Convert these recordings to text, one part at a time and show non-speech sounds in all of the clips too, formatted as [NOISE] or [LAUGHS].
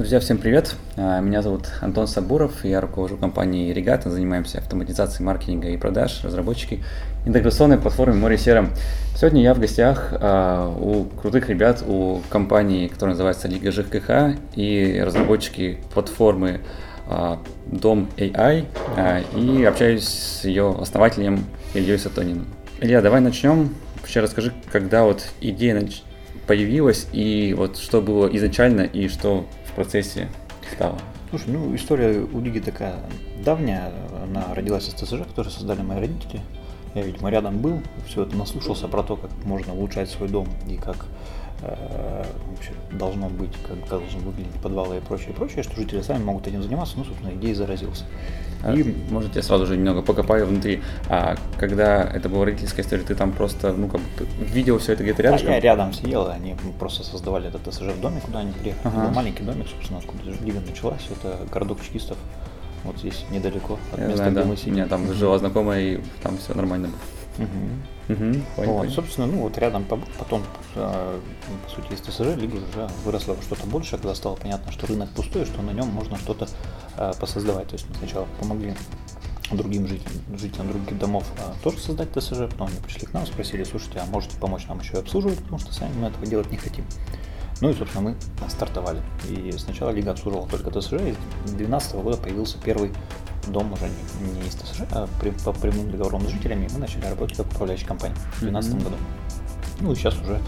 Друзья, всем привет! А, меня зовут Антон Сабуров, я руковожу компанией Регата, занимаемся автоматизацией маркетинга и продаж, разработчики интеграционной платформы Море Сером. Сегодня я в гостях а, у крутых ребят, у компании, которая называется Лига ЖКХ, и разработчики платформы а, Дом AI, и общаюсь с ее основателем Ильей Сатониным. Илья, давай начнем. Вообще расскажи, когда вот идея появилась, и вот что было изначально, и что процессе стало? Слушай, ну история у Лиги такая давняя. Она родилась из ТСЖ, который создали мои родители. Я, видимо, рядом был, все это наслушался про то, как можно улучшать свой дом и как вообще должно быть, как, должны выглядеть подвалы и прочее, прочее, что жители сами могут этим заниматься, ну, собственно, идеей заразился. А, и... Может, я сразу же немного покопаю внутри. А когда это была родительская история, ты там просто, ну, как бы видел все это где-то рядом? Да, я рядом сидел, они просто создавали этот СЖ в доме, куда они приехали. Ага. был маленький домик, собственно, откуда Лига началась, это городок чекистов. Вот здесь недалеко от я места, знаю, где да. мы сидим. У меня там жила знакомая, и там все нормально было. Угу. Угу, понял, вот, собственно, ну вот рядом потом, а, по сути, из ТСЖ Лига уже выросла во что-то большее, когда стало понятно, что рынок пустой, что на нем можно что-то а, посоздавать. То есть мы сначала помогли другим жителям, жителям других домов а, тоже создать ТСЖ, потом они пришли к нам, спросили, слушайте, а можете помочь нам еще и обслуживать, потому что сами мы этого делать не хотим. Ну и, собственно, мы стартовали. И сначала Лига обслуживала только ТСЖ, и с 2012 года появился первый дом уже не, не из ТСЖ, а при, по прямым договорам с жителями мы начали работать как управляющая компания в 2012 mm-hmm. году. Ну и сейчас уже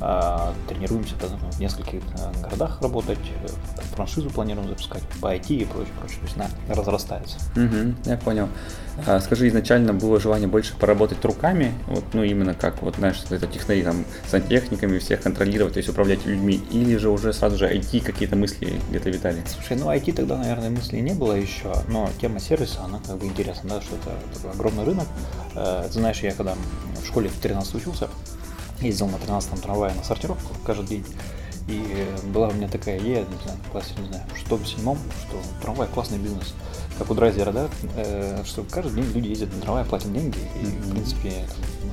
а, тренируемся в нескольких а, городах работать, э, франшизу планируем запускать по IT и прочее, прочее. То есть она разрастается. Угу, я понял. А, скажи, изначально было желание больше поработать руками, вот, ну именно как, вот знаешь, это технари, там, сантехниками всех контролировать, то есть управлять людьми, или же уже сразу же IT какие-то мысли где-то витали? Слушай, ну IT тогда, наверное, мыслей не было еще, но тема сервиса, она как бы интересна, да, что это такой огромный рынок. Э, ты знаешь, я когда в школе в 13 учился, ездил на 13-м трамвае на сортировку каждый день. И была у меня такая идея, не знаю, в классе, не знаю, в шестом, седьмом, что трамвай классный бизнес. Как у драйзера, да, э, что каждый день люди ездят на трамвай, платят деньги, и, mm-hmm. в принципе, там,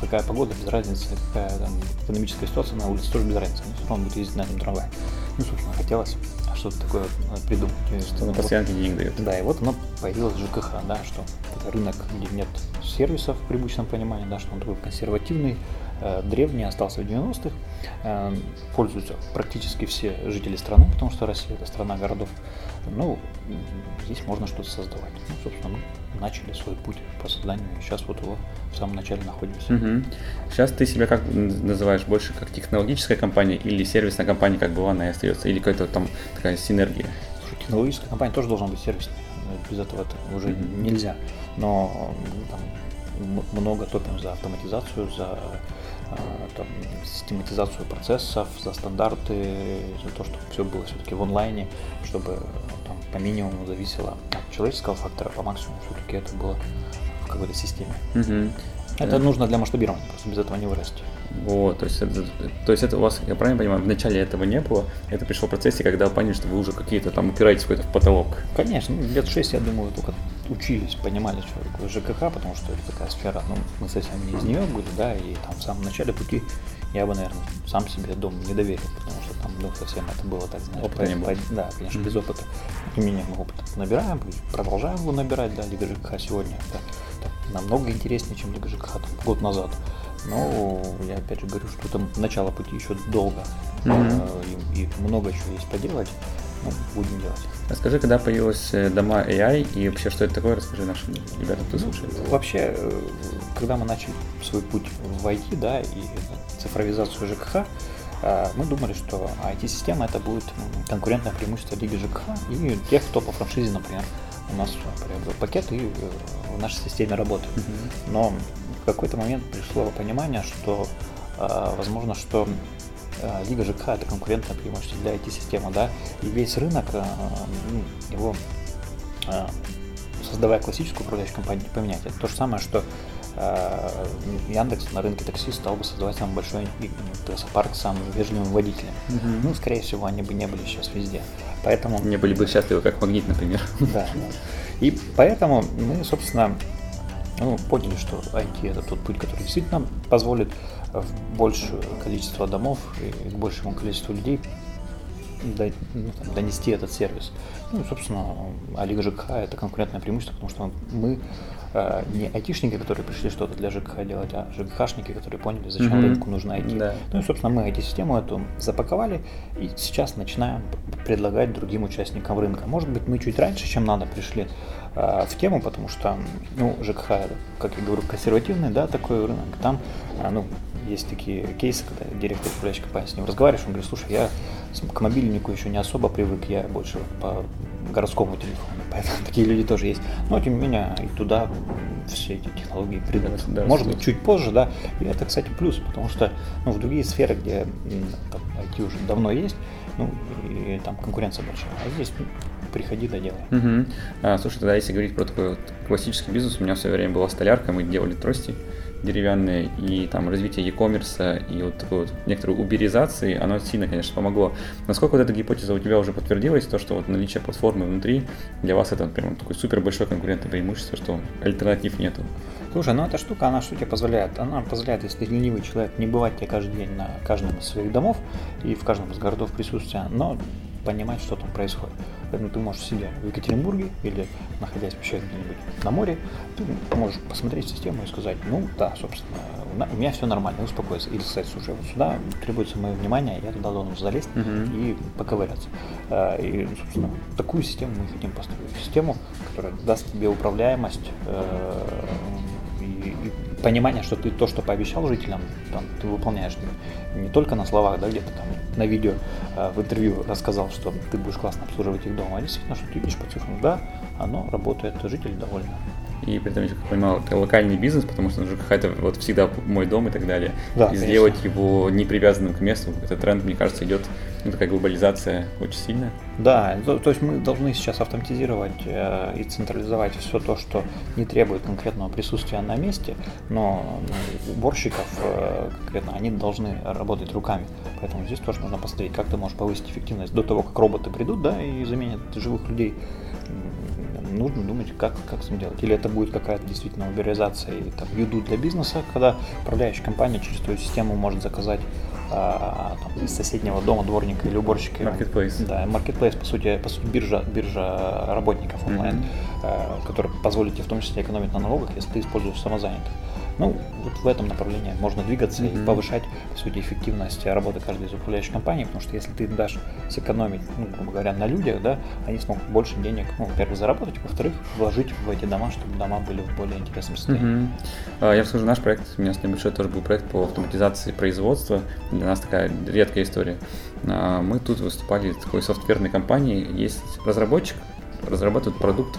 какая погода, без разницы, какая там экономическая ситуация на улице, тоже без разницы, но все равно будет ездить на этом трамвае. Ну, собственно, хотелось что-то такое придумать. Что на постоянке вот, денег дает. Да, и вот оно появилось ЖКХ, да, что это рынок, где нет сервисов в привычном понимании, да, что он такой консервативный, древний, остался в 90-х. Э, пользуются практически все жители страны, потому что Россия это страна городов. Ну, здесь можно что-то создавать. Ну, собственно, мы начали свой путь по созданию, сейчас вот его в самом начале находимся. Угу. Сейчас ты себя как называешь больше как технологическая компания или сервисная компания, как была она и остается, или какая-то там такая синергия? Слушай, технологическая компания тоже должна быть сервисной. Без этого это уже mm нельзя. Но там, много топим за автоматизацию, за там, систематизацию процессов, за стандарты, за то, чтобы все было все-таки в онлайне, чтобы там, по минимуму зависело от человеческого фактора, по максимуму все-таки это было в какой-то системе. Угу. Это да. нужно для масштабирования, просто без этого не вырасти. Вот, то есть, это, то есть это у вас, я правильно понимаю, вначале этого не было, это пришло в процессе, когда поняли, что вы уже какие-то там упираетесь какой-то в потолок. Конечно, ну, лет шесть, я думаю, только учились, понимали, что такое ЖКХ, потому что это такая сфера, ну, мы совсем не из нее были, да, и там в самом начале пути я бы, наверное, сам себе дом не доверил, потому что там, ну, совсем это было так, знаешь, опыта не было. да, конечно, mm-hmm. без опыта. Тем не менее, мы опыт набираем, продолжаем его набирать, да, Лига ЖКХ сегодня, это, это намного интереснее, чем Лига ЖКХ там, год назад. Но я опять же говорю, что там начало пути еще долго, mm-hmm. и, и много чего есть поделать ну, будем делать. Расскажи, когда появилась э, дома AI и вообще, что это такое, расскажи нашим ребятам, кто слушает. Вообще, э, когда мы начали свой путь в IT, да, и цифровизацию ЖКХ, мы думали, что IT-система это будет конкурентное преимущество Лиги ЖКХ и тех, кто по франшизе, например, у нас приобрел пакет и в нашей системе работает. Mm-hmm. Но в какой-то момент пришло понимание, что возможно, что Э, Лига ЖК это конкурентное преимущество для IT-системы, да, и весь рынок, э, ну, его э, создавая классическую управляющую компанию, не поменять. Это то же самое, что Яндекс на рынке такси стал бы создавать самый большой таксопарк с самыми вежливыми водителями. Угу. Ну, скорее всего, они бы не были сейчас везде. Поэтому... Не были бы счастливы, как магнит, например. [LAUGHS] Да, да. И поэтому мы, собственно, ну, поняли, что IT это тот путь, который действительно позволит в большее количество домов и к большему количеству людей ну, там, донести этот сервис. Ну, собственно, а Лига ЖКХ это конкурентное преимущество, потому что мы э, не айтишники, которые пришли что-то для ЖКХ делать, а ЖКХшники, которые поняли, зачем mm-hmm. рынку нужно IT. Да. Ну и, собственно, мы IT-систему эту запаковали и сейчас начинаем предлагать другим участникам рынка. Может быть, мы чуть раньше, чем надо, пришли э, в тему, потому что, ну, ЖКХ, как я говорю, консервативный, да, такой рынок. Там, э, ну, есть такие кейсы, когда директор управляющей компании с ним разговариваешь, он говорит, слушай, я к мобильнику еще не особо привык, я больше по городскому телефону, [LAUGHS] поэтому такие люди тоже есть. Но тем не менее и туда все эти технологии придут. Да, Может быть, чуть позже, да. И это, кстати, плюс, потому что ну, в другие сферы, где там, IT уже давно есть, ну, и там конкуренция большая. А здесь ну, приходи да делай. Угу. А, слушай, тогда если говорить про такой вот классический бизнес, у меня все время была столярка, мы делали трости деревянные, и там развитие e-commerce, и вот такой вот некоторой уберизации, оно сильно, конечно, помогло. Насколько вот эта гипотеза у тебя уже подтвердилась, то, что вот наличие платформы внутри для вас это прям такой супер большое конкурентное преимущество, что альтернатив нету? Слушай, ну эта штука, она что тебе позволяет? Она позволяет, если ты ленивый человек, не бывать тебе каждый день на каждом из своих домов и в каждом из городов присутствия, но понимать, что там происходит. Поэтому ты можешь сидя в Екатеринбурге или находясь вообще где-нибудь на море, ты можешь посмотреть систему и сказать, ну да, собственно, у меня все нормально, успокоиться. Или сказать, слушай, вот сюда требуется мое внимание, я туда должен залезть uh-huh. и поковыряться. А, и, собственно, такую систему мы хотим построить. Систему, которая даст тебе управляемость э, и, и понимание, что ты то, что пообещал жителям, там, ты выполняешь не, только на словах, да, где-то там на видео э, в интервью рассказал, что ты будешь классно обслуживать их дома, а действительно, что ты видишь по цифрам, да, оно работает, жители довольны. И при этом, я как понимал, это локальный бизнес, потому что ЖКХ это вот всегда мой дом и так далее. Да, и конечно. сделать его не привязанным к месту, этот тренд, мне кажется, идет ну, такая глобализация очень сильная. Да, то, то есть мы должны сейчас автоматизировать э, и централизовать все то, что не требует конкретного присутствия на месте, но ну, уборщиков э, конкретно они должны работать руками. Поэтому здесь тоже нужно посмотреть, как ты можешь повысить эффективность до того, как роботы придут, да, и заменят живых людей нужно думать, как, как с этим делать. Или это будет какая-то действительно уберизация и там юду для бизнеса, когда управляющая компания через твою систему может заказать а, там, из соседнего дома дворника или уборщика. Marketplace. Да, marketplace, по сути, по сути биржа, биржа работников онлайн, mm-hmm. а, которая позволит тебе в том числе экономить на налогах, если ты используешь самозанятых. Ну, вот в этом направлении можно двигаться mm-hmm. и повышать, по сути, эффективность работы каждой из управляющих компаний, потому что если ты дашь сэкономить, ну, грубо говоря, на людях, да, они смогут больше денег, ну, во-первых, заработать, во-вторых, вложить в эти дома, чтобы дома были в более интересном состоянии. Mm-hmm. Я скажу, наш проект, у меня с небольшой тоже был проект по автоматизации производства, для нас такая редкая история. А, мы тут выступали такой софтверной компании, есть разработчик, разрабатывает продукт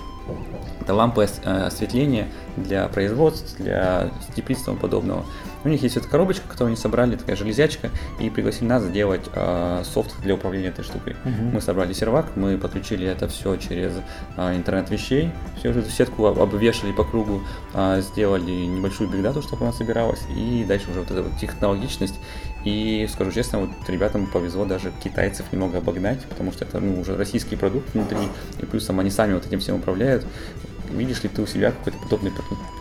это лампы э, осветления для производств, для теплиц и тому подобного. У них есть эта коробочка, которую они собрали, такая железячка, и пригласили нас сделать э, софт для управления этой штукой. Uh-huh. Мы собрали сервак, мы подключили это все через э, интернет вещей, всю эту сетку обвешали по кругу, э, сделали небольшую бигдату, чтобы она собиралась, и дальше уже вот эта вот технологичность. И скажу честно, вот ребятам повезло даже китайцев немного обогнать, потому что это ну, уже российский продукт внутри, и плюсом они сами вот этим всем управляют видишь ли ты у себя какой-то подобный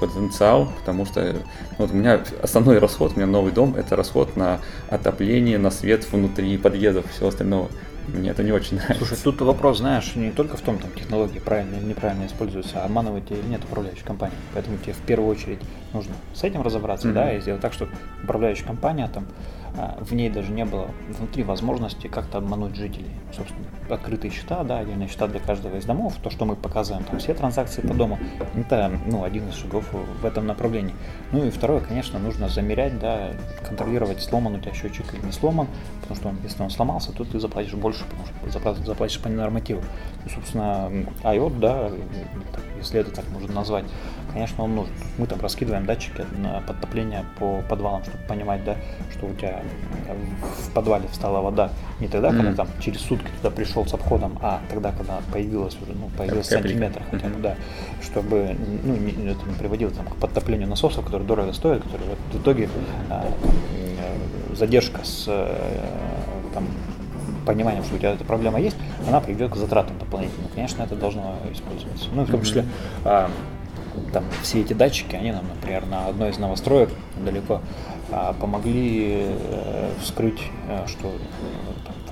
потенциал, потому что ну, вот у меня основной расход, у меня новый дом, это расход на отопление, на свет внутри подъездов, все остальное. Мне это не очень нравится. Слушай, тут вопрос, знаешь, не только в том, там технологии правильно или неправильно используются, а обманывать или нет управляющей компании. Поэтому тебе в первую очередь нужно с этим разобраться, mm-hmm. да, и сделать так, чтобы управляющая компания там в ней даже не было внутри возможности как-то обмануть жителей. Собственно, открытые счета, да, отдельные счета для каждого из домов, то, что мы показываем, там все транзакции по дому, это ну, один из шагов в этом направлении. Ну и второе, конечно, нужно замерять, да, контролировать, сломан у тебя счетчик или не сломан, потому что если он сломался, то ты заплатишь больше, потому что заплатишь по нормативу. Ну, собственно, IOT, да, если это так можно назвать, конечно, он нужен. Мы там раскидываем датчики на подтопление по подвалам, чтобы понимать, да, что у тебя в подвале встала вода не тогда, mm-hmm. когда там через сутки туда пришел с обходом, а тогда, когда появилась уже, ну, появилась сантиметр хотя бы, mm-hmm. да, чтобы ну, не, это не приводило там, к подтоплению насосов, которые дорого стоят, которые в итоге а, задержка с э, там, пониманием, что у тебя эта проблема есть, она приведет к затратам дополнительным. Конечно, это должно использоваться. Ну, в том числе, а, там все эти датчики, они нам, например, на одной из новостроек далеко а, помогли э, вскрыть, э, что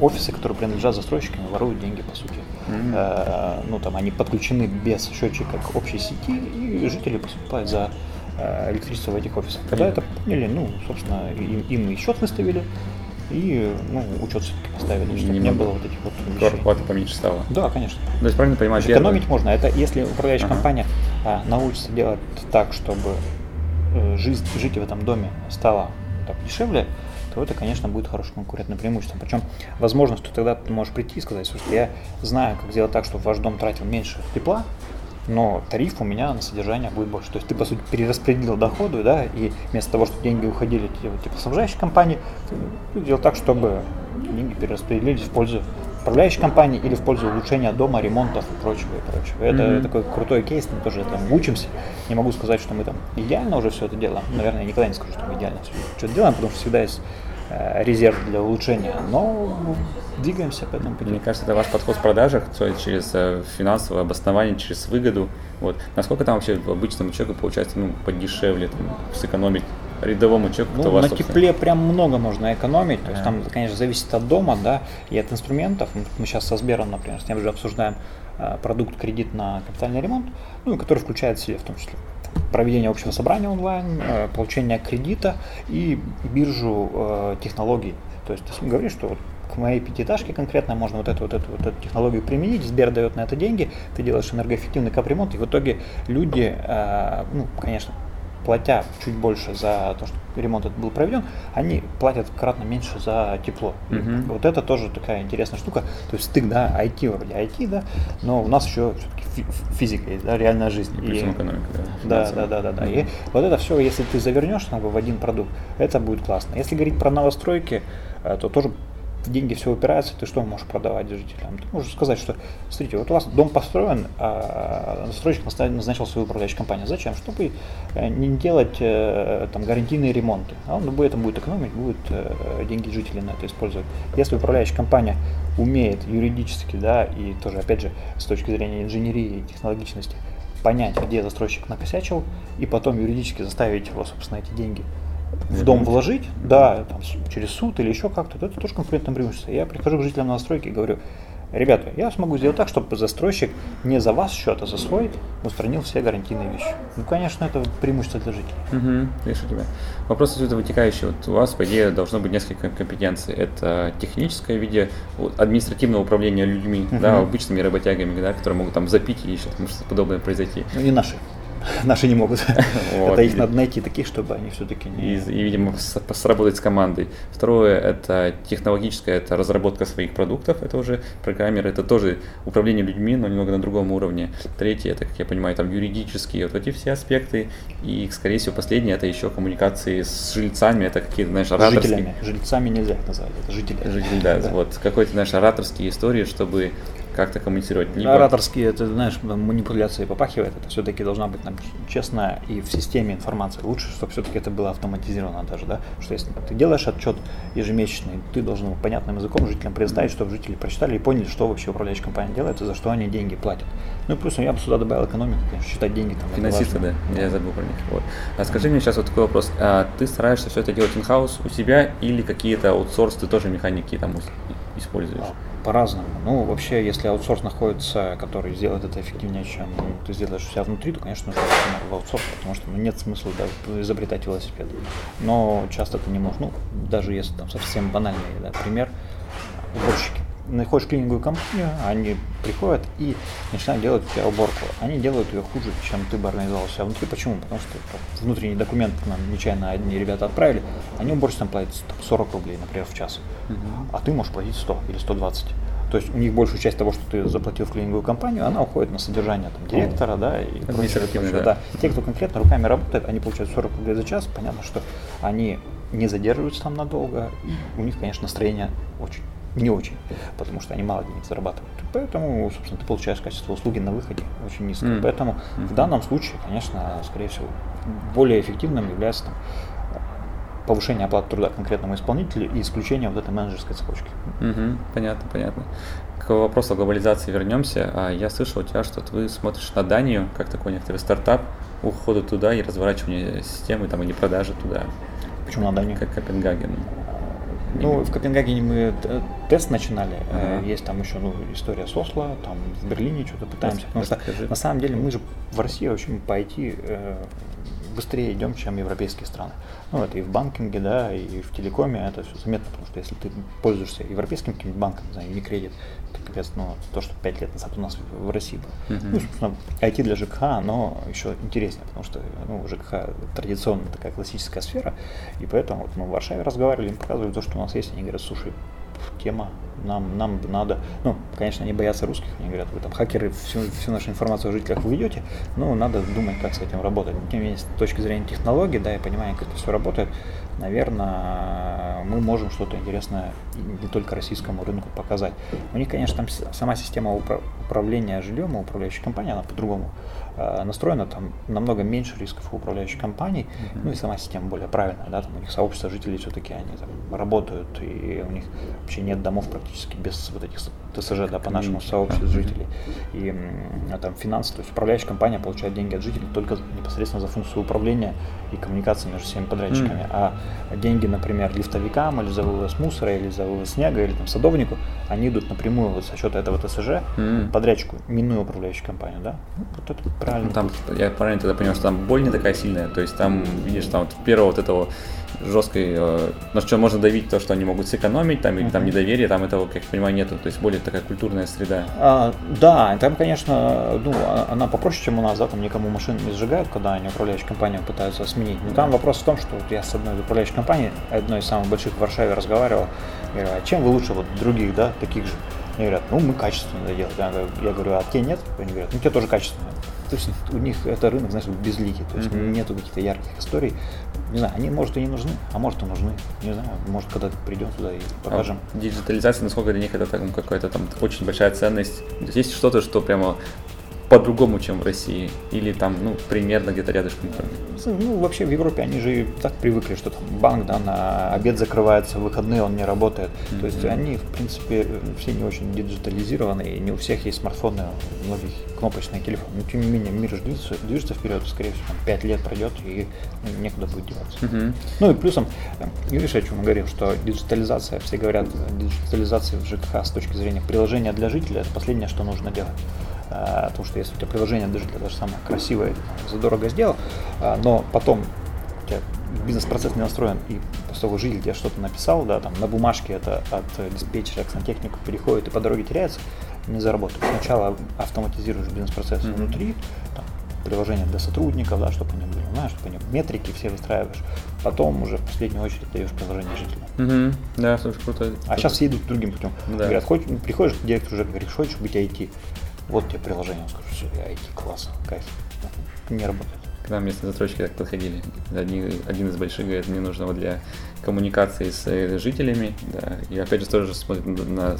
офисы, которые принадлежат застройщикам, воруют деньги, по сути. Mm-hmm. ну, там они подключены без счетчика к общей сети, и жители поступают за электричество в этих офисах. Когда mm-hmm. это поняли, ну, собственно, им, им и счет выставили, и ну, учет все-таки поставили, чтобы не, не было вот этих вот вещей. Квартплата поменьше стала. Да, конечно. То есть правильно понимаешь, экономить можно. Это если управляющая ага. компания а, научится делать так, чтобы э, жизнь, жить в этом доме стала так, дешевле, то это, конечно, будет хорошим конкурентным преимуществом. Причем, возможно, что тогда ты можешь прийти и сказать, слушай, я знаю, как сделать так, чтобы ваш дом тратил меньше тепла, но тариф у меня на содержание будет больше. То есть ты, по сути, перераспределил доходы, да, и вместо того, чтобы деньги уходили типа, снабжающей компании, ты сделал так, чтобы деньги перераспределились в пользу управляющей компании или в пользу улучшения дома, ремонтов и прочего, и прочего. Это mm-hmm. такой крутой кейс, мы тоже там учимся. Не могу сказать, что мы там идеально уже все это делаем. Наверное, я никогда не скажу, что мы идеально все что-то делаем, потому что всегда есть резерв для улучшения, но двигаемся по этому пути. Мне кажется, это ваш подход в продажах, через э, финансовое обоснование, через выгоду. Вот. Насколько там вообще обычному человеку получается ну, подешевле, там, сэкономить рядовому человеку, ну, вас, На тепле прям много можно экономить. То есть там, конечно, зависит от дома, да, и от инструментов. Мы сейчас со Сбером, например, с тем же обсуждаем э, продукт кредит на капитальный ремонт, ну, который включает в себя в том числе проведение общего собрания онлайн, э, получение кредита и биржу э, технологий. То есть ты говоришь, что вот к моей пятиэтажке конкретно можно вот эту, вот эту, вот эту технологию применить, Сбер дает на это деньги, ты делаешь энергоэффективный капремонт, и в итоге люди, э, ну, конечно, платя чуть больше за то, что ремонт этот был проведен, они платят кратно меньше за тепло. Mm-hmm. Вот это тоже такая интересная штука. То есть стык, да, IT вроде IT, да, но у нас еще все-таки физика есть, да, реальная жизнь. И, и экономика, да. Да, да, да, да, да. И вот это все, если ты завернешь там, в один продукт, это будет классно. Если говорить про новостройки, э, то тоже деньги все упираются, ты что можешь продавать жителям? Ты можешь сказать, что, смотрите, вот у вас дом построен, а застройщик назначил свою управляющую компанию. Зачем? Чтобы э, не делать э, там гарантийные ремонты. А он будет, этом будет экономить, будет э, деньги жителей на это использовать. Если управляющая компания умеет юридически, да, и тоже, опять же, с точки зрения инженерии и технологичности, понять, где застройщик накосячил, и потом юридически заставить его, собственно, эти деньги в дом вложить, да, там, через суд или еще как-то, то это тоже конкурентное преимущество. Я прихожу к жителям настройки и говорю, ребята, я смогу сделать так, чтобы застройщик не за вас счет, а за свой устранил все гарантийные вещи. Ну, конечно, это преимущество для жителей. Угу, вижу тебя. Вопрос отсюда вытекающий. Вот у вас, по идее, должно быть несколько компетенций. Это техническое в виде административного управления людьми, угу. да, обычными работягами, да, которые могут там запить и еще что-то подобное произойти. Ну, не наши. Наши не могут. Вот. Это их надо найти таких, чтобы они все-таки не... И, и, видимо, сработать с командой. Второе – это технологическая, это разработка своих продуктов, это уже программеры, это тоже управление людьми, но немного на другом уровне. Третье – это, как я понимаю, там юридические, вот эти все аспекты. И, скорее всего, последнее – это еще коммуникации с жильцами, это какие-то, знаешь, ораторские... Жителями. Жильцами нельзя их назвать, это жители. Жители, да, да. вот какой-то, знаешь, ораторские истории, чтобы как-то коммуницировать. Либо... Ораторские, это, знаешь, манипуляции попахивает, это все-таки должна быть нам честная и в системе информация. Лучше, чтобы все-таки это было автоматизировано даже, да, что если ты делаешь отчет ежемесячный, ты должен понятным языком жителям предоставить, чтобы жители прочитали и поняли, что вообще управляющая компания делает и за что они деньги платят. Ну и плюс я бы сюда добавил экономику, конечно, считать деньги там. Финансисты, да, я забыл про них. Вот. А скажи мне сейчас вот такой вопрос. А ты стараешься все это делать in-house у себя или какие-то аутсорс ты тоже механики там используешь? А, по-разному. Ну, вообще, если аутсорс находится, который сделает это эффективнее, чем ты сделаешь у себя внутри, то, конечно, нужно в аутсорс, потому что ну, нет смысла да, изобретать велосипед. Но часто ты не можешь, ну, даже если там совсем банальный да, пример, уборщики. Находишь клининговую компанию, они приходят и начинают делать у тебя уборку. Они делают ее хуже, чем ты бы организовал себя внутри. Почему? Потому что внутренний документ нам нечаянно одни ребята отправили, они уборщицам платят 40 рублей, например, в час а ты можешь платить 100 или 120. То есть у них большую часть того, что ты заплатил в клининговую компанию, она уходит на содержание там, директора, да, и прочее. Да. да. Те, кто конкретно руками работает, они получают 40 рублей за час. Понятно, что они не задерживаются там надолго, и у них, конечно, настроение очень не очень, потому что они мало денег зарабатывают. Поэтому, собственно, ты получаешь качество услуги на выходе очень низкое. Mm. Поэтому mm-hmm. в данном случае, конечно, скорее всего, более эффективным является там, повышение оплаты труда конкретному исполнителю и исключение вот этой менеджерской цепочки. Угу, понятно, понятно. К вопросу о глобализации вернемся. А, я слышал у тебя, что вы смотришь на Данию, как такой некоторый стартап, ухода туда и разворачивание системы там, или продажи туда. Почему на Данию? Как Копенгаген. Ну, в Копенгагене мы тест начинали. Ага. Есть там еще ну, история с Осло, там в Берлине что-то пытаемся. Потому что на самом деле мы же в России очень по IT быстрее идем, чем европейские страны. Ну, это и в банкинге, да, и в телекоме это все заметно, потому что если ты пользуешься европейским каким-нибудь банком, не знаю, Unicredit, это капец, ну, то, что 5 лет назад у нас в России было. Mm-hmm. Ну, собственно, IT для ЖКХ, оно еще интереснее, потому что, ну, ЖКХ традиционно такая классическая сфера, и поэтому вот мы в Варшаве разговаривали, им показывали то, что у нас есть, они говорят, слушай, тема, нам, нам надо, ну, конечно, они боятся русских, они говорят, вы там хакеры всю, всю нашу информацию о жителях вы ведете, но надо думать, как с этим работать. Тем не менее, с точки зрения технологий, да, и понимания, как это все работает, наверное, мы можем что-то интересное не только российскому рынку показать. У них, конечно, там сама система управления жильем и управляющей компании, она по-другому настроена, там намного меньше рисков у управляющих компаний, mm-hmm. ну и сама система более правильная, да, там у них сообщество жителей все-таки они там работают, и у них вообще нет домов практически без вот этих ТСЖ, да, по нашему сообществу жителей. И а там финансы, то есть управляющая компания получает деньги от жителей только непосредственно за функцию управления и коммуникации между всеми подрядчиками. Mm. А деньги, например, лифтовикам или за вывоз мусора, или за вывоз снега, или там садовнику, они идут напрямую вот со счета этого ТСЖ mm. подрядчику, минуя управляющую компанию, да? Ну, вот это правильно. Там, я правильно тогда понял, что там боль не такая сильная, то есть там, видишь, там вот первого вот этого жесткой, э, на что можно давить то, что они могут сэкономить, там, или там недоверие, там этого, как я понимаю, нету, то есть более такая культурная среда. А, да, там, конечно, ну, а, она попроще, чем у нас, да, там никому машин не сжигают, когда они управляющую компанию пытаются сменить. Но там вопрос в том, что я с одной из управляющих компаний, одной из самых больших в Варшаве разговаривал, говорю, а чем вы лучше вот других, да, таких же? Они говорят, ну мы качественно это делаем. Я говорю, а те нет? Они говорят, ну те тоже качественно. То есть у них это рынок, знаешь, безликий, то есть mm-hmm. нету каких-то ярких историй. Не знаю, они, может, и не нужны, а может, и нужны. Не знаю, может, когда придем туда и покажем. А диджитализация, насколько для них это там, какая-то там очень большая ценность? есть что-то, что прямо по-другому, чем в России? Или там, ну, примерно где-то рядышком? Ну, вообще в Европе они же так привыкли, что там банк, да, на обед закрывается, в выходные он не работает. Mm-hmm. То есть они, в принципе, все не очень диджитализированы, и не у всех есть смартфоны, у многих кнопочные телефоны. Но тем не менее, мир же движется, движется вперед, скорее всего, там 5 лет пройдет, и ну, некуда будет деваться. Mm-hmm. Ну и плюсом, видишь, о чем мы говорим, что диджитализация, все говорят, диджитализация в ЖКХ с точки зрения приложения для жителя, это последнее, что нужно делать. А, потому что если у тебя приложение даже даже самое красивое, задорого сделал, а, но потом у тебя бизнес-процесс не настроен, и того, житель тебе что-то написал, да, там на бумажке это от диспетчера к сантехнику переходит и по дороге теряется, не заработает. Сначала автоматизируешь бизнес-процесс mm-hmm. внутри, там, приложение для сотрудников, да, чтобы они были, знаешь, чтобы они метрики все выстраиваешь, потом уже в последнюю очередь даешь приложение жителям. Угу. Да, слушай, круто. А сейчас все идут другим путем. Да. Говорят, хоть, приходишь к директору уже говоришь, хочешь быть IT, вот тебе приложение, он скажет, все, IT, класс, кайф. Не работает. К нам местные застройщики так подходили. Один, один из больших говорит, мне нужно вот для коммуникации с э, жителями, да, и опять же тоже смотрит на, на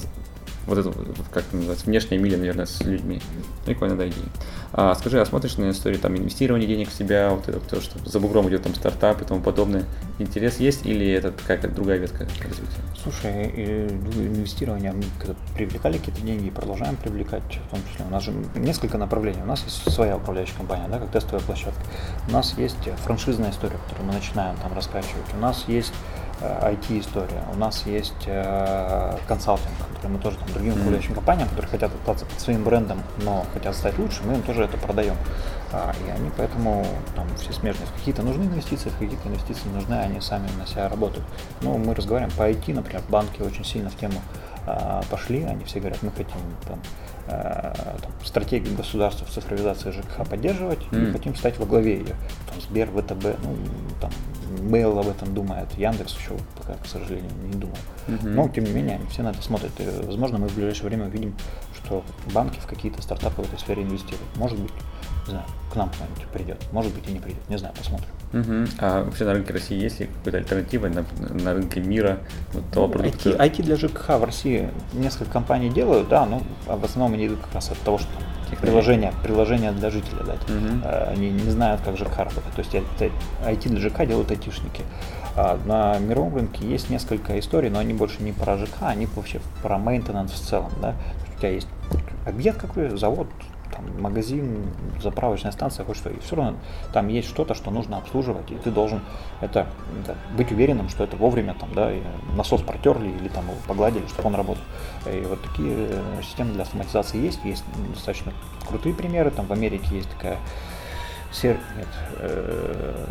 вот эту, как это называется, внешняя миля, наверное, с людьми. Прикольно, да, идея. А, скажи, а смотришь на историю там инвестирования денег в себя, вот это то, что за бугром идет там стартап и тому подобное, интерес есть или это какая-то другая ветка развития? Слушай, инвестирование, мы когда привлекали какие-то деньги и продолжаем привлекать, в том числе. У нас же несколько направлений. У нас есть своя управляющая компания, да, как тестовая площадка. У нас есть франшизная история, которую мы начинаем там раскачивать. У нас есть IT-история. У нас есть э, консалтинг, который мы тоже там, другим управляющим компаниям, которые хотят остаться под своим брендом, но хотят стать лучше, мы им тоже это продаем. А, и они поэтому там все смежные. Какие-то нужны инвестиции, какие-то инвестиции не нужны, они сами на себя работают. Ну, мы разговариваем по IT, например, банки очень сильно в тему пошли, они все говорят, мы хотим там, а, там, стратегию государства в цифровизации ЖКХ поддерживать, mm. мы хотим стать во главе ее. Там Сбер, ВТБ, ну, там, Mail об этом думает, Яндекс еще пока, к сожалению, не думает. Mm-hmm. Но, тем не менее, они все на это смотрят. И, возможно, мы в ближайшее время увидим, что банки в какие-то стартапы в этой сфере инвестируют. Может быть, не знаю, к нам кто-нибудь придет, может быть и не придет, не знаю, посмотрим. Угу. А вообще на рынке России есть ли какая-то альтернатива на, на рынке мира вот того ну, продукта? IT, IT для ЖКХ в России несколько компаний делают, да, но в основном они идут как раз от того, что приложение, приложение для жителя, да, угу. они не знают, как ЖКХ работает. То есть IT для ЖКХ делают айтишники. А на мировом рынке есть несколько историй, но они больше не про ЖКХ, они вообще про мейнтенанс в целом, да. У тебя есть объект какой, завод, там, магазин, заправочная станция, хоть что, и все равно там есть что-то, что нужно обслуживать, и ты должен это, это быть уверенным, что это вовремя там, да, насос протерли или там его погладили, чтобы он работал. И вот такие э, системы для автоматизации есть, есть достаточно крутые примеры, там в Америке есть такая Сер... Нет, э,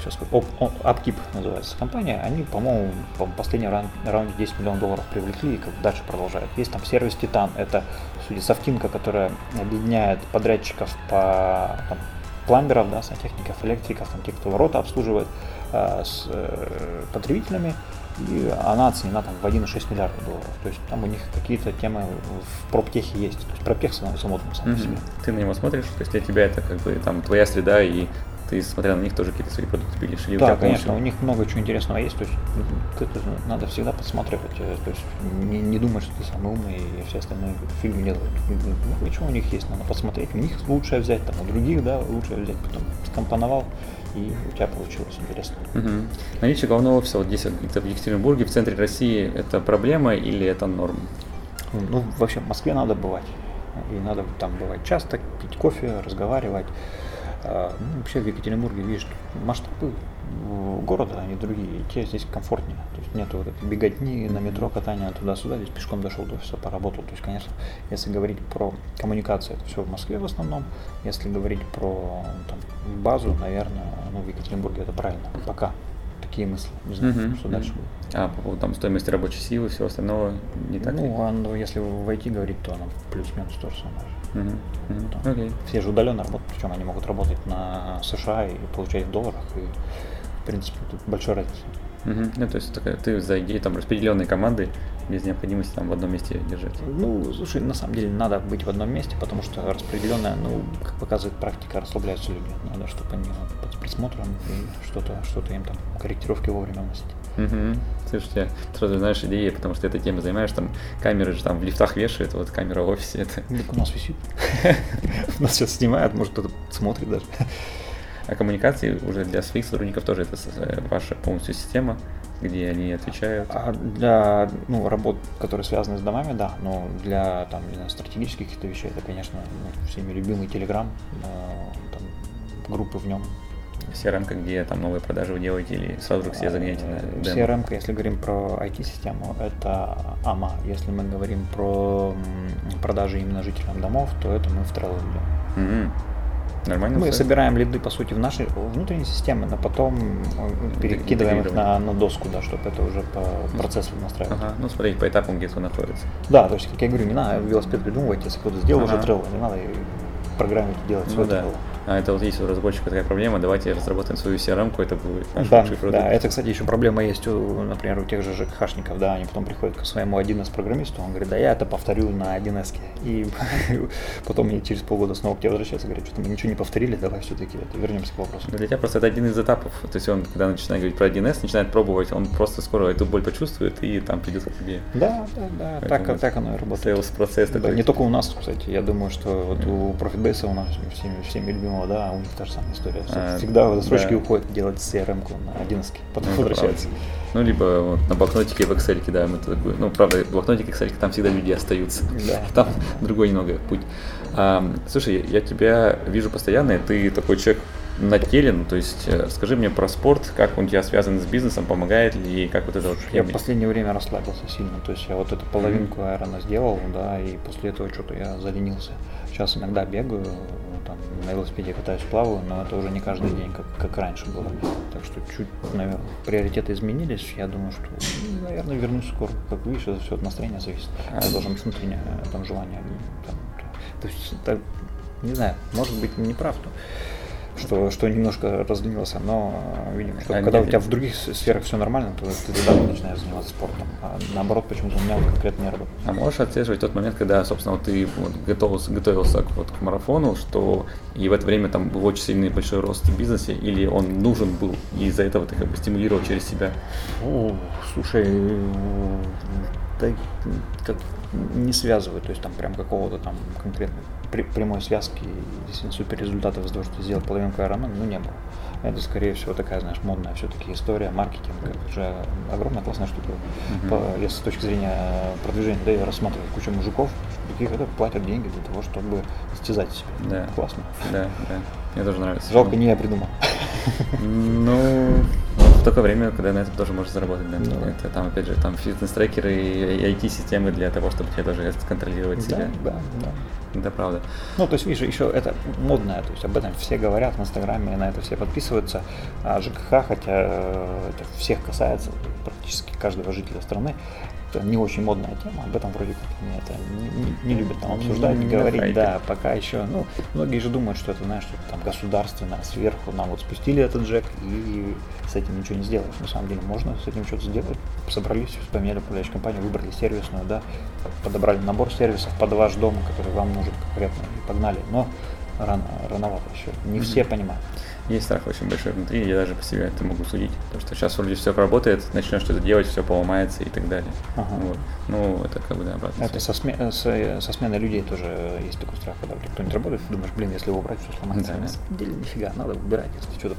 сейчас Оп, Upkeep называется компания, они, по-моему, по последнем ран... раунде 10 миллионов долларов привлекли и как дальше продолжают. Есть там сервис Титан, это судя софтинка, которая объединяет подрядчиков по там, пламберов, да, сантехников, электриков, там, тех, кто ворота обслуживает, э, с э, потребителями и она оценена там в 1,6 миллиарда долларов. То есть там у них какие-то темы в проптехе есть. То есть проптех становится модным сам mm-hmm. себе. Ты на него смотришь, то есть для тебя это как бы там твоя среда и ты, смотря на них, тоже какие-то свои продукты пилишь? Или да, конечно, полностью... у них много чего интересного есть, то есть это надо всегда подсматривать, э, то есть не, не думать, что ты самый умный и все остальные фильмы делают. Много чего у них есть, надо посмотреть, у них лучше взять, там, у других, да, лучше взять, потом скомпоновал, и у тебя получилось интересно. Угу. Наличие главного офиса вот здесь, это в Екатеринбурге, в центре России, это проблема или это норм? Ну, вообще, в Москве надо бывать. И надо там бывать часто, пить кофе, разговаривать. А, ну, вообще в Екатеринбурге, видишь, масштабы города, они другие, и тебе здесь комфортнее. То есть нет вот этой беготни на метро, катания туда-сюда, здесь пешком дошел до офиса, поработал. То есть, конечно, если говорить про коммуникацию, это все в Москве в основном. Если говорить про там, базу, наверное, ну, в Екатеринбурге это правильно. Пока такие мысли. Не знаю, uh-huh, что дальше будет. А по поводу там стоимости рабочей силы, всего остального не так? Ну, а, ну если в IT говорить, то оно плюс-минус то же самое. Uh-huh. Uh-huh. Okay. Все же удаленно работают, причем они могут работать на США и получать в долларах. И, в принципе, тут большой разницы. Угу. Ну, то есть такая, ты за идеей там распределенной команды без необходимости там в одном месте держать. Ну, слушай, на самом деле надо быть в одном месте, потому что распределенная, ну, как показывает практика, расслабляются люди. Надо, чтобы они под присмотром и что-то, что-то им там корректировки вовремя носить. Угу. Слушайте, сразу знаешь идеи, потому что этой темой занимаешь, там камеры же там в лифтах вешают, вот камера в офисе. Это... Так у нас висит. [LAUGHS] Нас сейчас снимают, может кто-то смотрит даже. А коммуникации уже для своих сотрудников тоже это э, ваша полностью система, где они отвечают? А для ну, работ, которые связаны с домами, да, но для там, не знаю, стратегических каких-то вещей, это, конечно, ну, всеми любимый Telegram, там, группы в нем. CRM, где там новые продажи вы делаете или сразу же все загоняете на демо? CRM, если говорим про IT-систему, это AMA. Если мы говорим про продажи именно жителям домов, то это мы в Trello делаем. Mm-hmm. Нормально. Мы собираем лиды, по сути, в нашей внутренней системе, но потом э, перекидываем их на, на доску, да, чтобы это уже по процессу настраивать. Ага, ну смотреть по этапам, где это находится. Да, то есть, как я говорю, не надо велосипед придумывать, если кто-то сделал ага. уже трелло, не надо программировать делать ну, свой да. А это вот есть у разработчика такая проблема, давайте разработаем свою CRM, это будет наш да, лучший продукт. Да, это, кстати, еще проблема есть, у, например, у тех же ЖКХшников, да, они потом приходят к своему 1С программисту, он говорит, да я это повторю на 1С. И [LAUGHS] потом мне через полгода снова к тебе возвращаются, говорят, что мы ничего не повторили, давай все-таки вернемся к вопросу. Для тебя просто это один из этапов, то есть он, когда начинает говорить про 1С, начинает пробовать, он просто скоро эту боль почувствует и там придет к тебе. Да, да, да, так, так оно и работает. Sales процесс да, такой. Не только у нас, кстати, я думаю, что вот у ProfitBase у нас всеми, всеми любимого, да, у них та же самая история. А, Всегда в досрочке да. уходит делать CRM-ку на 11 потом ну, возвращается. Ну, либо вот, на блокнотике в Excel, да, мы тут, ну, правда, блокнотик Excel, там всегда люди остаются. Да. [LAUGHS] Там другой немного путь. А, слушай, я тебя вижу постоянно, и ты такой человек нателен, то есть э, расскажи мне про спорт, как он у тебя связан с бизнесом, помогает ли, и как вот это вот... Я в последнее время расслабился сильно, то есть я вот эту половинку mm-hmm. аэрона сделал, да, и после этого что-то я заленился. Сейчас иногда бегаю, там, на велосипеде катаюсь, плаваю, но это уже не каждый день, как, как раньше было. Так что чуть, наверное, приоритеты изменились. Я думаю, что, ну, наверное, вернусь скоро. Как видишь, это все от настроения зависит. Я должен быть внутреннее там, желание. Там, то есть, так, не знаю, может быть, не прав. Но что, что немножко разленился, но, видимо, что а когда у тебя в других сферах все нормально, то ты тогда начинаешь заниматься спортом. А наоборот, почему-то у меня вот конкретно не работает. А можешь отслеживать тот момент, когда, собственно, вот ты вот готовился, готовился к, вот, к марафону, что и в это время там был очень сильный большой рост в бизнесе, или он нужен был, и из-за этого ты как бы стимулировал через себя? О, слушай, да, как не связываю, то есть там прям какого-то там конкретного прямой связки действительно супер результатов из того, что сделать половинку Ironman, ну не было. Это, скорее всего, такая, знаешь, модная все-таки история, маркетинг, это же огромная классная штука. Mm-hmm. По, если с точки зрения продвижения, да, я рассматриваю кучу мужиков, другие когда платят деньги для того, чтобы стязать себя. Да. Классно. Да, да. Мне тоже нравится. Жалко, не я придумал. Ну, в такое время, когда на этом тоже можно заработать, да. Ну, это там, опять же, там фитнес-трекеры и IT-системы для того, чтобы тебе тоже контролировать себя. Да, да, да. Это правда. Ну, то есть, видишь, еще это модное, то есть об этом все говорят в Инстаграме, на это все подписываются. А ЖКХ, хотя э, это всех касается, практически каждого жителя страны, это не очень модная тема, об этом вроде как не, это, не, не любят там обсуждать, не говорить, да, пока еще, ну, многие же думают, что это, знаешь, что там государственное, сверху нам вот спустили этот джек и с этим ничего не сделаешь. На самом деле можно с этим что-то сделать. Собрались, поменяли управляющую компанию, выбрали сервисную, да, подобрали набор сервисов под ваш дом, который вам нужен конкретно, и погнали. Но рано, рановато еще. Не mm-hmm. все понимают есть страх очень большой внутри, я даже по себе это могу судить. Потому что сейчас вроде все работает, начнешь что-то делать, все поломается и так далее. Ага. Вот. Ну, это как бы да, обратно. Это со, сме- с, со сменой людей тоже есть такой страх, когда кто-нибудь работает, думаешь, блин, если его убрать, все сломается. Да. На самом деле нифига, надо убирать, если что-то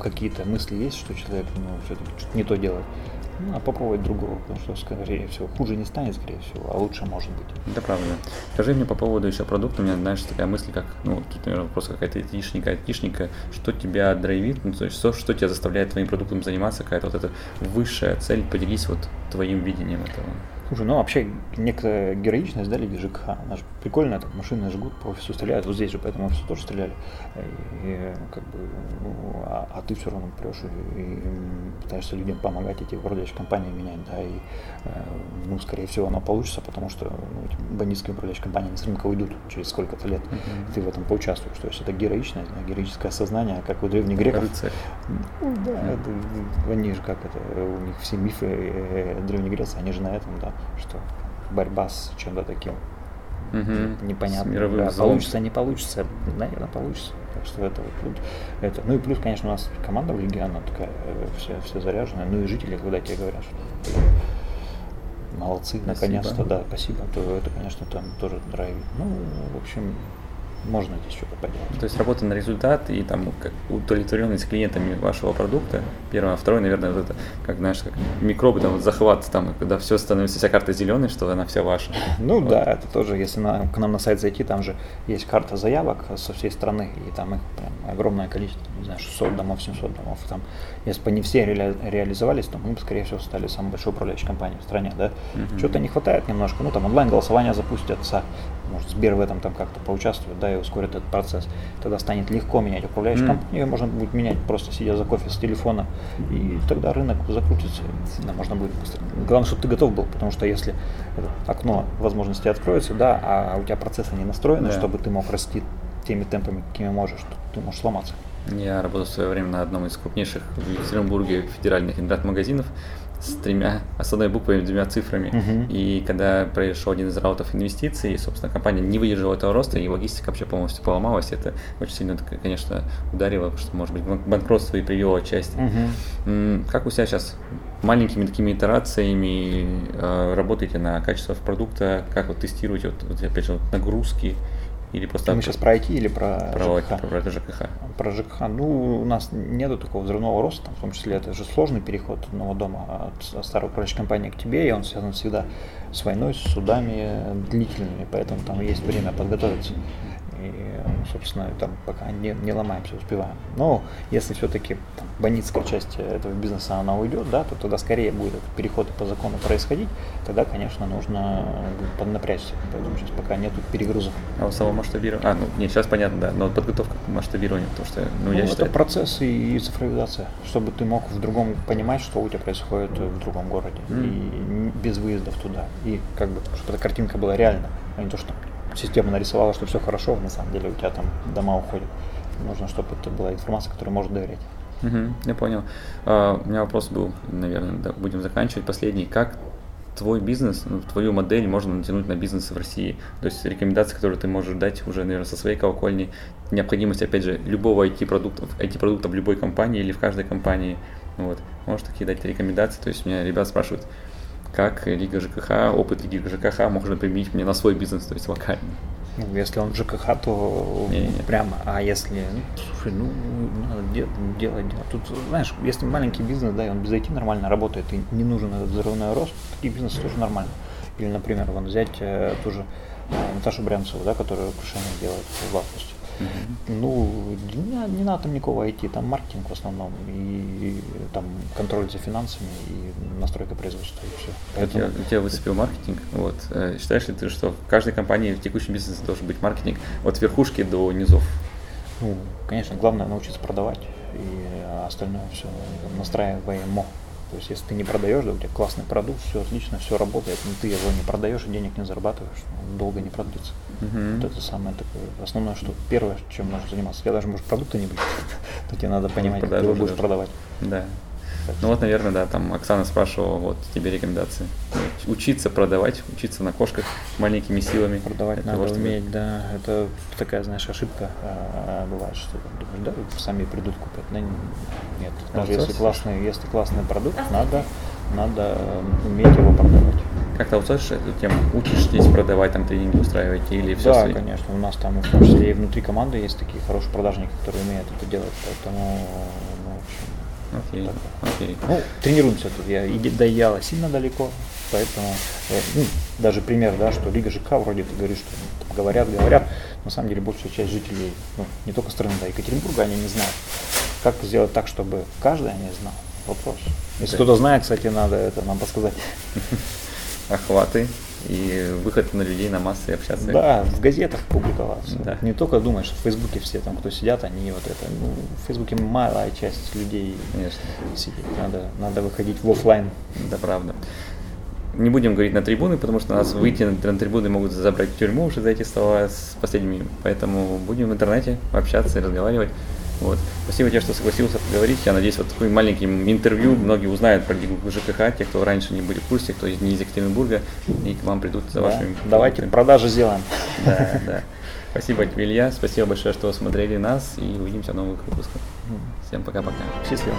какие-то мысли есть, что человек ну, все-таки что-то не то делает. Ну, а попробовать другого, потому что, скорее всего, хуже не станет, скорее всего, а лучше может быть. Это правда. Скажи мне по поводу еще продукта, у меня, знаешь, такая мысль, как, ну, тут, наверное, вопрос какая-то айтишника, айтишника, что тебя драйвит, ну, то есть, что, что тебя заставляет твоим продуктом заниматься, какая-то вот эта высшая цель, поделись вот твоим видением этого. Слушай, ну вообще некая героичность, да, Лиги ЖКХ, она же прикольная, так машины жгут, по офису стреляют, вот здесь же по этому офису тоже стреляли, и, как бы, а, а ты все равно прешь и, и пытаешься людям помогать, эти управляющие компании менять, да, и, э, ну, скорее всего, оно получится, потому что ну, бандитские управляющие компании с рынка уйдут через сколько-то лет, mm-hmm. ты в этом поучаствуешь, то есть это героичность, да, героическое сознание, как у древних греков. Рыцарь. Ну, да, mm-hmm. это, они же как это, у них все мифы э, Древней Греции, они же на этом, да, что борьба с чем-то таким угу. непонятно. Да, получится, не получится, наверное, получится. Так что это вот это. Ну и плюс, конечно, у нас команда в лиге, она такая э, все, все заряженная. Ну и жители, когда тебе говорят, что молодцы, наконец-то, да, спасибо, то это, конечно, там тоже драйвит. Ну, в общем, можно здесь что-то поделать. То есть работа на результат и там удовлетворенность клиентами вашего продукта, первое, а второе, наверное, вот это, как знаешь, как микробы, там, вот захват, там, когда все становится, вся карта зеленой, что она вся ваша. Ну вот. да, это тоже, если на, к нам на сайт зайти, там же есть карта заявок со всей страны, и там их прям огромное количество, не знаю, 600 домов, 700 домов, там, если бы они все ре реализовались, то мы бы, скорее всего, стали самой большой управляющей компанией в стране, да. Угу. Чего-то не хватает немножко, ну, там, онлайн-голосование запустятся, может, Сбер в этом там как-то поучаствует, да, и ускорит этот процесс. Тогда станет легко менять управляющую mm. компанию, ее можно будет менять просто сидя за кофе с телефона, и тогда рынок закрутится, да, можно будет быстро. Главное, чтобы ты готов был, потому что если окно возможностей откроется, да, а у тебя процессы не настроены, yeah. чтобы ты мог расти теми темпами, какими можешь, то ты можешь сломаться. Я работал в свое время на одном из крупнейших в Екатеринбурге федеральных интернет-магазинов с тремя, с одной буквой, двумя цифрами. Uh-huh. И когда произошел один из раутов инвестиций, собственно, компания не выдержала этого роста, и логистика вообще полностью поломалась. Это очень сильно, конечно, ударило, потому что, может быть, банкротство и привело отчасти. Uh-huh. Как у себя сейчас маленькими такими итерациями э, работаете на качество продукта, как вот тестируете, вот, вот опять же, вот нагрузки, или просто... Мы сейчас про IT или про, про ЖКХ? Про, про ЖКХ. Про ЖКХ. Ну, у нас нету такого взрывного роста, в том числе это же сложный переход одного дома от старой управляющей компании к тебе, и он связан всегда с войной, с судами длительными, поэтому там есть время подготовиться и, собственно, там пока не, не ломаемся, успеваем. Но если все-таки бандитская часть этого бизнеса, она уйдет, да, то тогда скорее будет этот переход по закону происходить, тогда, конечно, нужно поднапрячься, поэтому сейчас пока нету перегрузов. А у самого масштабирования, а, ну, нет, сейчас понятно, да, но подготовка к масштабированию, потому что, ну, ну я это считаю... процесс и цифровизация, чтобы ты мог в другом понимать, что у тебя происходит в другом городе, mm. и без выездов туда, и как бы, чтобы эта картинка была реальна, а не то, что система нарисовала, что все хорошо, на самом деле у тебя там дома уходят. Нужно, чтобы это была информация, которой можно доверять. Угу, я понял. Uh, у меня вопрос был, наверное, да, будем заканчивать. Последний. Как твой бизнес, ну, твою модель можно натянуть на бизнес в России? То есть рекомендации, которые ты можешь дать уже, наверное, со своей колокольни, необходимость, опять же, любого IT-продукта, IT-продукта в любой компании или в каждой компании. Вот. Можешь такие дать рекомендации? То есть меня ребят спрашивают, как Лига ЖКХ, опыт Лиги ЖКХ можно применить мне на свой бизнес, то есть локально. Ну, если он ЖКХ, то не, не. прямо. А если, ну, слушай, ну, надо делать, делать, делать. Тут, знаешь, если маленький бизнес, да, и он без IT нормально работает, и не нужен этот взрывной рост, такие бизнесы тоже нормально. Или, например, вон взять э, ту же Наташу Брянцеву, да, которая украшения делает в августе. Ну, не, не надо там никого идти, там маркетинг в основном, и, и там контроль за финансами, и настройка производства, и все. Поэтому... У тебя выцепил маркетинг. Вот. Э, считаешь ли ты, что в каждой компании в текущем бизнесе должен быть маркетинг от верхушки до низов? Ну, конечно, главное научиться продавать, и остальное все настраиваемо. То есть, если ты не продаешь, да, у тебя классный продукт, все отлично, все работает, но ты его не продаешь и денег не зарабатываешь, он долго не продлится. Uh-huh. Вот это самое такое основное, что первое, чем нужно заниматься. Я даже может продукта не быть, то [LAUGHS] тебе надо понимать, как ты его будешь продавать. Да. Ну вот, наверное, да, там Оксана спрашивала, вот тебе рекомендации. Учиться продавать, учиться на кошках маленькими силами. Продавать надо того, уметь, чтобы... да. Это такая, знаешь, ошибка а, бывает, что думаешь, да, сами придут купят. Да, нет, даже если классный, если классный продукт, надо, надо уметь его продавать. Как ты аутсорсишь эту тему? Учишься продавать, там тренинги устраивать или все? Да, свои? конечно. У нас там в том числе и внутри команды есть такие хорошие продажники, которые умеют это делать. Поэтому Окей, окей. Ну, тренируемся тут. Я до сильно далеко, поэтому э, ну, даже пример, да, что Лига ЖК вроде ты говоришь, что ну, там, говорят, говорят, на самом деле большая часть жителей, ну, не только страны, да, Екатеринбурга, они не знают. Как сделать так, чтобы каждый не знал? Вопрос. Если кто-то знает, кстати, надо это нам подсказать. Охваты и выход на людей, на массы общаться. Да, в газетах публиковаться. Да. Не только думаешь, что в Фейсбуке все там, кто сидят, они вот это. Ну, в Фейсбуке малая часть людей Конечно. сидит. Надо, надо выходить в офлайн. Да, правда. Не будем говорить на трибуны, потому что нас выйти на, на трибуны могут забрать в тюрьму уже за эти слова с последними. Поэтому будем в интернете общаться и разговаривать. Вот. Спасибо тебе, что согласился поговорить. Я надеюсь, вот таким маленьким интервью многие узнают про ЖКХ, те, кто раньше не были в курсе, кто не из Екатеринбурга, и к вам придут за да. вашими... Давайте продуктами. продажи сделаем. Да, да. Спасибо тебе, Илья. Спасибо большое, что смотрели нас, и увидимся в новых выпусках. Всем пока-пока. Счастливо.